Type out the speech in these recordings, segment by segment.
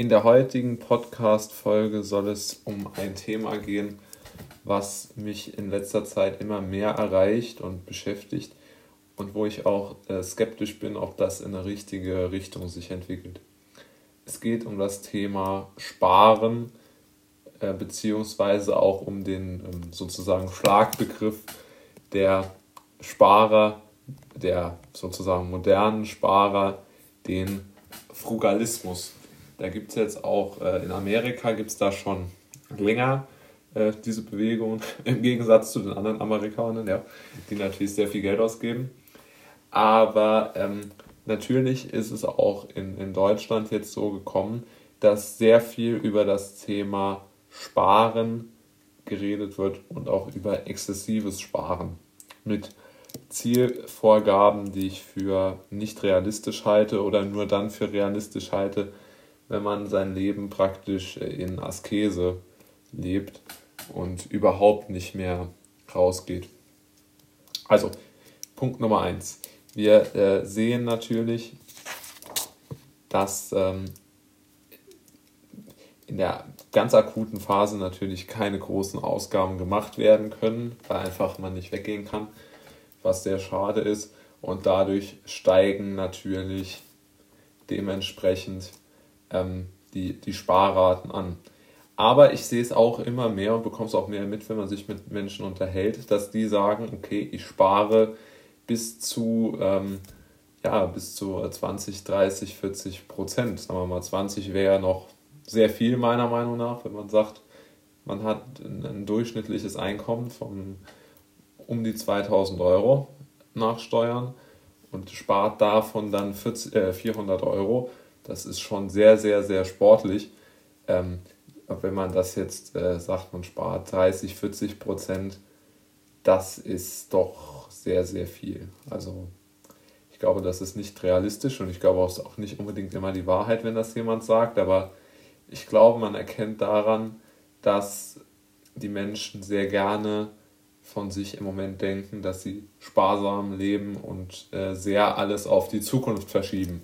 In der heutigen Podcast-Folge soll es um ein Thema gehen, was mich in letzter Zeit immer mehr erreicht und beschäftigt und wo ich auch äh, skeptisch bin, ob das in eine richtige Richtung sich entwickelt. Es geht um das Thema Sparen, äh, beziehungsweise auch um den ähm, sozusagen Schlagbegriff der Sparer, der sozusagen modernen Sparer, den Frugalismus. Da gibt es jetzt auch äh, in Amerika gibt es da schon länger äh, diese Bewegung, im Gegensatz zu den anderen Amerikanern, ja, die natürlich sehr viel Geld ausgeben. Aber ähm, natürlich ist es auch in, in Deutschland jetzt so gekommen, dass sehr viel über das Thema Sparen geredet wird und auch über exzessives Sparen mit Zielvorgaben, die ich für nicht realistisch halte oder nur dann für realistisch halte, wenn man sein Leben praktisch in Askese lebt und überhaupt nicht mehr rausgeht. Also, Punkt Nummer eins. Wir äh, sehen natürlich, dass ähm, in der ganz akuten Phase natürlich keine großen Ausgaben gemacht werden können, weil einfach man nicht weggehen kann, was sehr schade ist. Und dadurch steigen natürlich dementsprechend ähm, die, die Sparraten an. Aber ich sehe es auch immer mehr und bekomme es auch mehr mit, wenn man sich mit Menschen unterhält, dass die sagen, okay, ich spare bis zu, ähm, ja, bis zu 20, 30, 40 Prozent. Sagen wir mal, 20 wäre noch sehr viel meiner Meinung nach, wenn man sagt, man hat ein, ein durchschnittliches Einkommen von um die 2000 Euro nach Steuern und spart davon dann 40, äh, 400 Euro das ist schon sehr, sehr, sehr sportlich. Ähm, wenn man das jetzt äh, sagt, man spart 30, 40 Prozent, das ist doch sehr, sehr viel. Also ich glaube, das ist nicht realistisch und ich glaube auch nicht unbedingt immer die Wahrheit, wenn das jemand sagt, aber ich glaube, man erkennt daran, dass die Menschen sehr gerne von sich im Moment denken, dass sie sparsam leben und äh, sehr alles auf die Zukunft verschieben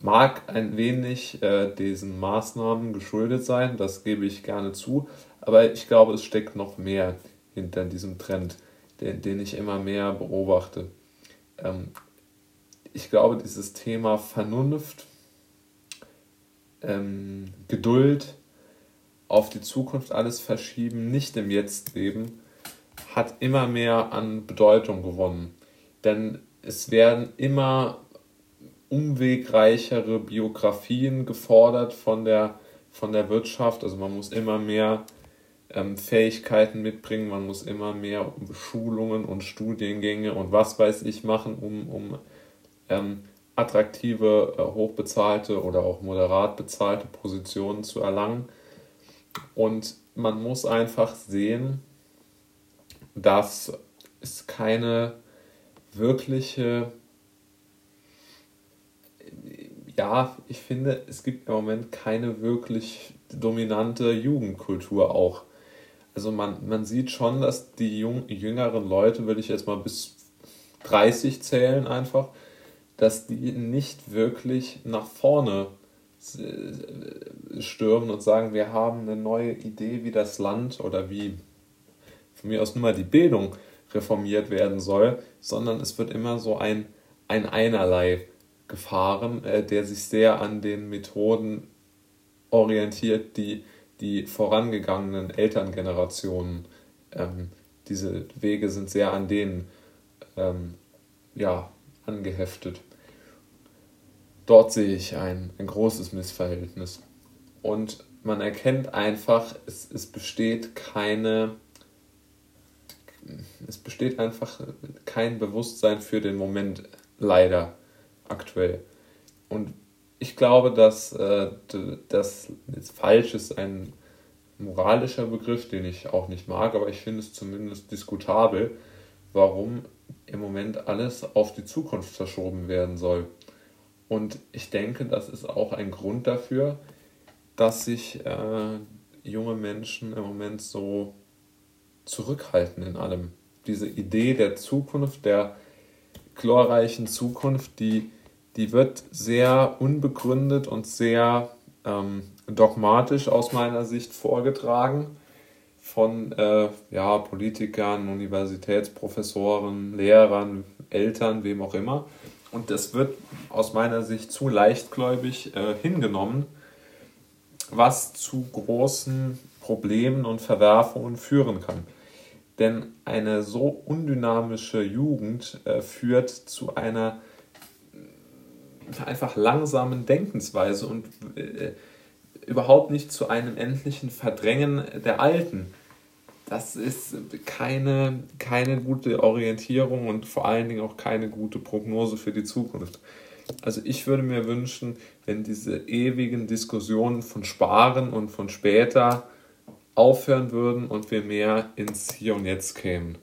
mag ein wenig äh, diesen Maßnahmen geschuldet sein, das gebe ich gerne zu, aber ich glaube, es steckt noch mehr hinter diesem Trend, den, den ich immer mehr beobachte. Ähm, ich glaube, dieses Thema Vernunft, ähm, Geduld, auf die Zukunft alles verschieben, nicht im Jetzt leben, hat immer mehr an Bedeutung gewonnen. Denn es werden immer umwegreichere Biografien gefordert von der, von der Wirtschaft. Also man muss immer mehr ähm, Fähigkeiten mitbringen, man muss immer mehr Schulungen und Studiengänge und was weiß ich machen, um, um ähm, attraktive, äh, hochbezahlte oder auch moderat bezahlte Positionen zu erlangen. Und man muss einfach sehen, dass es keine wirkliche ja, ich finde, es gibt im Moment keine wirklich dominante Jugendkultur auch. Also man, man sieht schon, dass die jung, jüngeren Leute, würde ich jetzt mal bis 30 zählen einfach, dass die nicht wirklich nach vorne stürmen und sagen, wir haben eine neue Idee, wie das Land oder wie von mir aus nur mal die Bildung reformiert werden soll, sondern es wird immer so ein, ein Einerlei gefahren, äh, der sich sehr an den Methoden orientiert, die die vorangegangenen Elterngenerationen, ähm, diese Wege sind sehr an denen ähm, ja, angeheftet. Dort sehe ich ein, ein großes Missverhältnis. Und man erkennt einfach, es, es besteht keine, es besteht einfach kein Bewusstsein für den Moment, leider aktuell. Und ich glaube, dass äh, das jetzt falsch ist, ein moralischer Begriff, den ich auch nicht mag, aber ich finde es zumindest diskutabel, warum im Moment alles auf die Zukunft verschoben werden soll. Und ich denke, das ist auch ein Grund dafür, dass sich äh, junge Menschen im Moment so zurückhalten in allem. Diese Idee der Zukunft, der glorreichen Zukunft, die die wird sehr unbegründet und sehr ähm, dogmatisch aus meiner Sicht vorgetragen von äh, ja, Politikern, Universitätsprofessoren, Lehrern, Eltern, wem auch immer. Und das wird aus meiner Sicht zu leichtgläubig äh, hingenommen, was zu großen Problemen und Verwerfungen führen kann. Denn eine so undynamische Jugend äh, führt zu einer einfach langsamen Denkensweise und äh, überhaupt nicht zu einem endlichen Verdrängen der Alten. Das ist keine, keine gute Orientierung und vor allen Dingen auch keine gute Prognose für die Zukunft. Also ich würde mir wünschen, wenn diese ewigen Diskussionen von Sparen und von später aufhören würden und wir mehr ins Hier und Jetzt kämen.